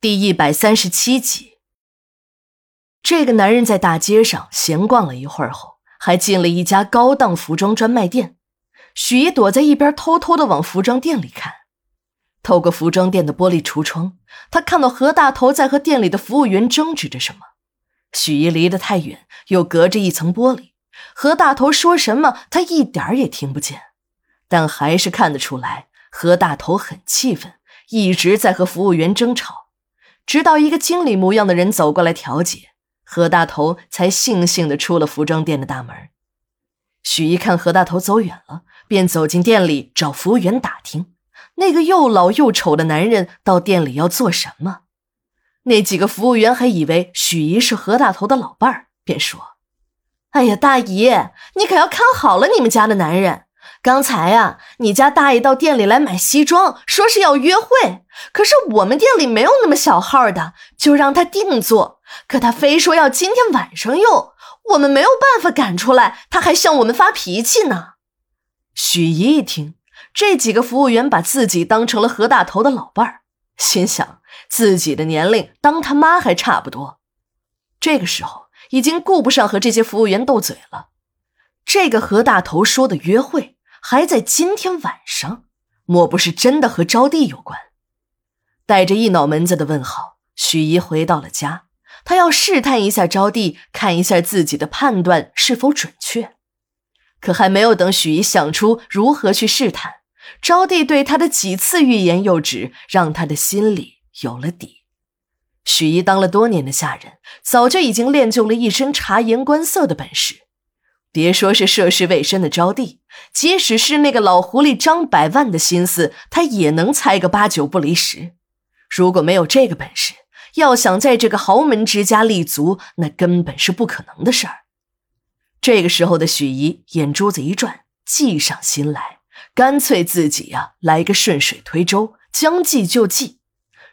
第一百三十七集，这个男人在大街上闲逛了一会儿后，还进了一家高档服装专卖店。许怡躲在一边，偷偷的往服装店里看。透过服装店的玻璃橱窗，他看到何大头在和店里的服务员争执着什么。许怡离得太远，又隔着一层玻璃，何大头说什么他一点儿也听不见，但还是看得出来，何大头很气愤，一直在和服务员争吵。直到一个经理模样的人走过来调解，何大头才悻悻地出了服装店的大门。许一看何大头走远了，便走进店里找服务员打听，那个又老又丑的男人到店里要做什么。那几个服务员还以为许姨是何大头的老伴儿，便说：“哎呀，大姨，你可要看好了你们家的男人。”刚才呀，你家大爷到店里来买西装，说是要约会。可是我们店里没有那么小号的，就让他定做。可他非说要今天晚上用，我们没有办法赶出来，他还向我们发脾气呢。许姨一听，这几个服务员把自己当成了何大头的老伴儿，心想自己的年龄当他妈还差不多。这个时候已经顾不上和这些服务员斗嘴了。这个何大头说的约会。还在今天晚上，莫不是真的和招娣有关？带着一脑门子的问号，许怡回到了家。她要试探一下招娣，看一下自己的判断是否准确。可还没有等许怡想出如何去试探，招娣对她的几次欲言又止，让她的心里有了底。许怡当了多年的下人，早就已经练就了一身察言观色的本事。别说是涉世未深的招娣，即使是那个老狐狸张百万的心思，他也能猜个八九不离十。如果没有这个本事，要想在这个豪门之家立足，那根本是不可能的事儿。这个时候的许怡眼珠子一转，计上心来，干脆自己呀来个顺水推舟，将计就计，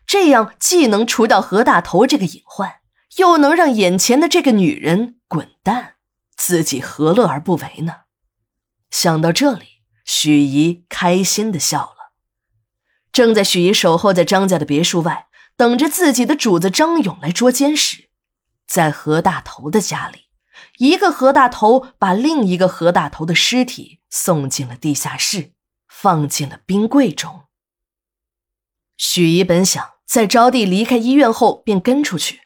这样既能除掉何大头这个隐患，又能让眼前的这个女人滚蛋。自己何乐而不为呢？想到这里，许怡开心的笑了。正在许怡守候在张家的别墅外，等着自己的主子张勇来捉奸时，在何大头的家里，一个何大头把另一个何大头的尸体送进了地下室，放进了冰柜中。许怡本想在招娣离开医院后便跟出去，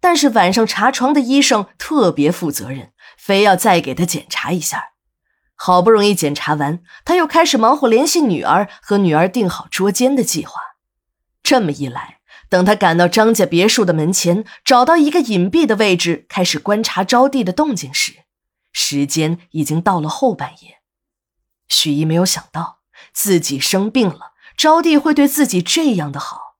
但是晚上查床的医生特别负责任。非要再给他检查一下，好不容易检查完，他又开始忙活联系女儿，和女儿定好捉奸的计划。这么一来，等他赶到张家别墅的门前，找到一个隐蔽的位置，开始观察招娣的动静时，时间已经到了后半夜。许一没有想到自己生病了，招娣会对自己这样的好。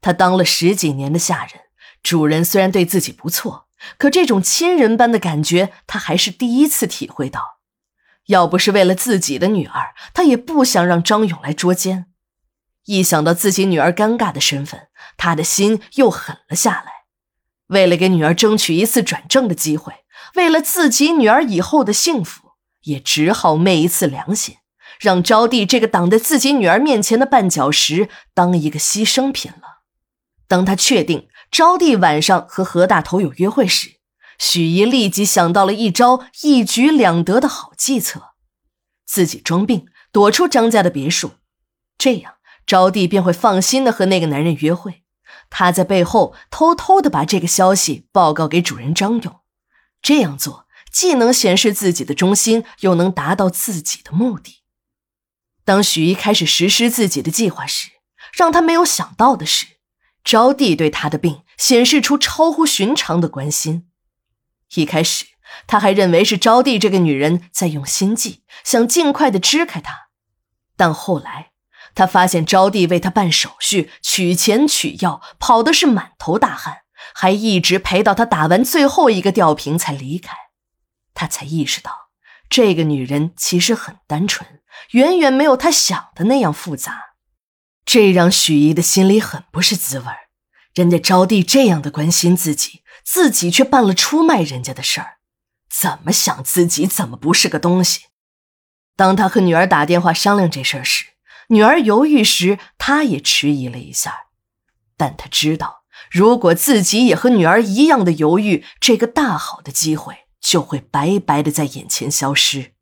他当了十几年的下人，主人虽然对自己不错。可这种亲人般的感觉，他还是第一次体会到。要不是为了自己的女儿，他也不想让张勇来捉奸。一想到自己女儿尴尬的身份，他的心又狠了下来。为了给女儿争取一次转正的机会，为了自己女儿以后的幸福，也只好昧一次良心，让招娣这个挡在自己女儿面前的绊脚石，当一个牺牲品了。当他确定。招娣晚上和何大头有约会时，许怡立即想到了一招一举两得的好计策：自己装病躲出张家的别墅，这样招娣便会放心的和那个男人约会。她在背后偷偷的把这个消息报告给主人张勇，这样做既能显示自己的忠心，又能达到自己的目的。当许姨开始实施自己的计划时，让他没有想到的是。招娣对他的病显示出超乎寻常的关心。一开始，他还认为是招娣这个女人在用心计，想尽快的支开他。但后来，他发现招娣为他办手续、取钱、取药，跑的是满头大汗，还一直陪到他打完最后一个吊瓶才离开。他才意识到，这个女人其实很单纯，远远没有他想的那样复杂。这让许怡的心里很不是滋味人家招娣这样的关心自己，自己却办了出卖人家的事儿，怎么想自己怎么不是个东西？当他和女儿打电话商量这事儿时，女儿犹豫时，他也迟疑了一下，但他知道如果自己也和女儿一样的犹豫，这个大好的机会就会白白的在眼前消失。